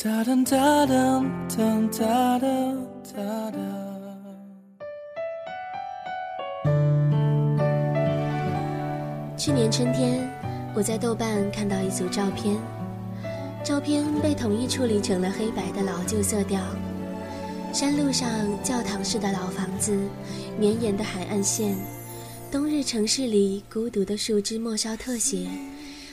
去年春天，我在豆瓣看到一组照片，照片被统一处理成了黑白的老旧色调。山路上教堂式的老房子，绵延的海岸线，冬日城市里孤独的树枝末梢特写，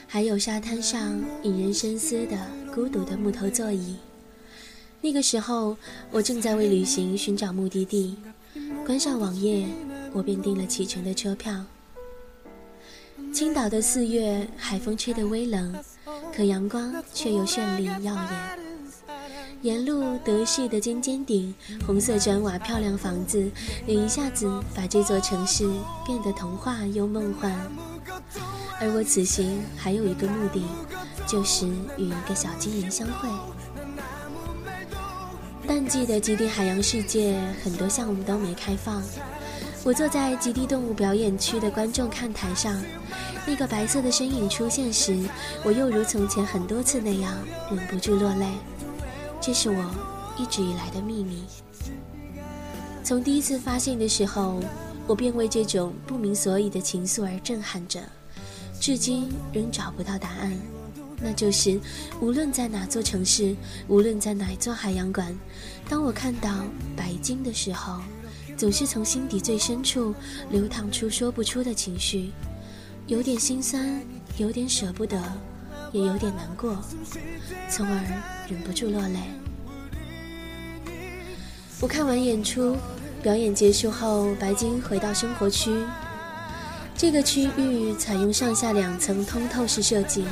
还有沙滩上引人深思的孤独的木头座椅。那个时候，我正在为旅行寻找目的地，关上网页，我便订了启程的车票。青岛的四月，海风吹得微冷，可阳光却又绚丽耀眼。沿路德式的尖尖顶、红色砖瓦漂亮房子，也一下子把这座城市变得童话又梦幻。而我此行还有一个目的，就是与一个小精灵相会。淡季的极地海洋世界，很多项目都没开放。我坐在极地动物表演区的观众看台上，那个白色的身影出现时，我又如从前很多次那样，忍不住落泪。这是我一直以来的秘密。从第一次发现的时候，我便为这种不明所以的情愫而震撼着，至今仍找不到答案。那就是，无论在哪座城市，无论在哪座海洋馆，当我看到白鲸的时候，总是从心底最深处流淌出说不出的情绪，有点心酸，有点舍不得。也有点难过，从而忍不住落泪。我看完演出，表演结束后，白鲸回到生活区。这个区域采用上下两层通透式设计。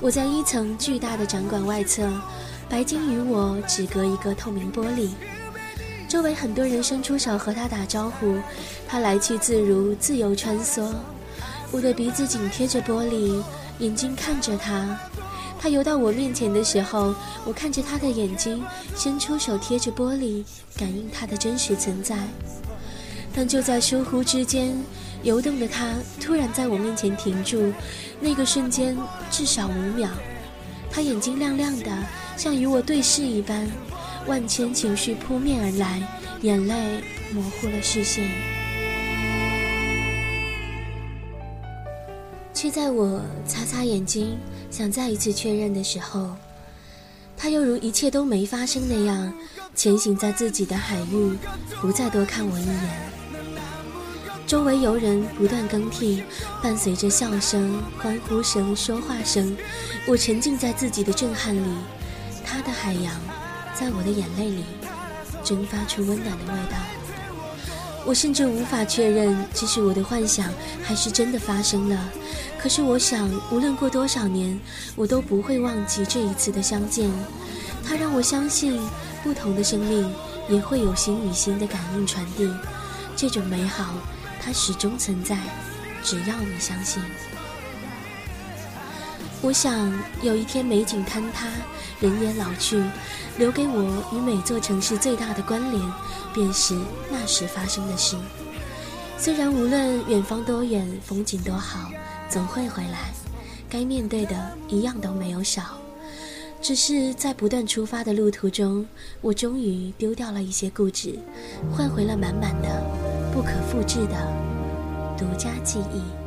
我在一层巨大的展馆外侧，白金与我只隔一个透明玻璃。周围很多人伸出手和他打招呼，他来去自如，自由穿梭。我的鼻子紧贴着玻璃。眼睛看着他，他游到我面前的时候，我看着他的眼睛，伸出手贴着玻璃，感应他的真实存在。但就在疏忽之间，游动的他突然在我面前停住，那个瞬间至少五秒，他眼睛亮亮的，像与我对视一般，万千情绪扑面而来，眼泪模糊了视线。却在我擦擦眼睛，想再一次确认的时候，他又如一切都没发生那样，前行在自己的海域，不再多看我一眼。周围游人不断更替，伴随着笑声、欢呼声、说话声，我沉浸在自己的震撼里。他的海洋，在我的眼泪里，蒸发出温暖的味道。我甚至无法确认这是我的幻想，还是真的发生了。可是我想，无论过多少年，我都不会忘记这一次的相见。它让我相信，不同的生命也会有心与心的感应传递。这种美好，它始终存在，只要你相信。我想，有一天美景坍塌，人也老去，留给我与每座城市最大的关联。便是那时发生的事。虽然无论远方多远，风景多好，总会回来。该面对的一样都没有少。只是在不断出发的路途中，我终于丢掉了一些固执，换回了满满的、不可复制的独家记忆。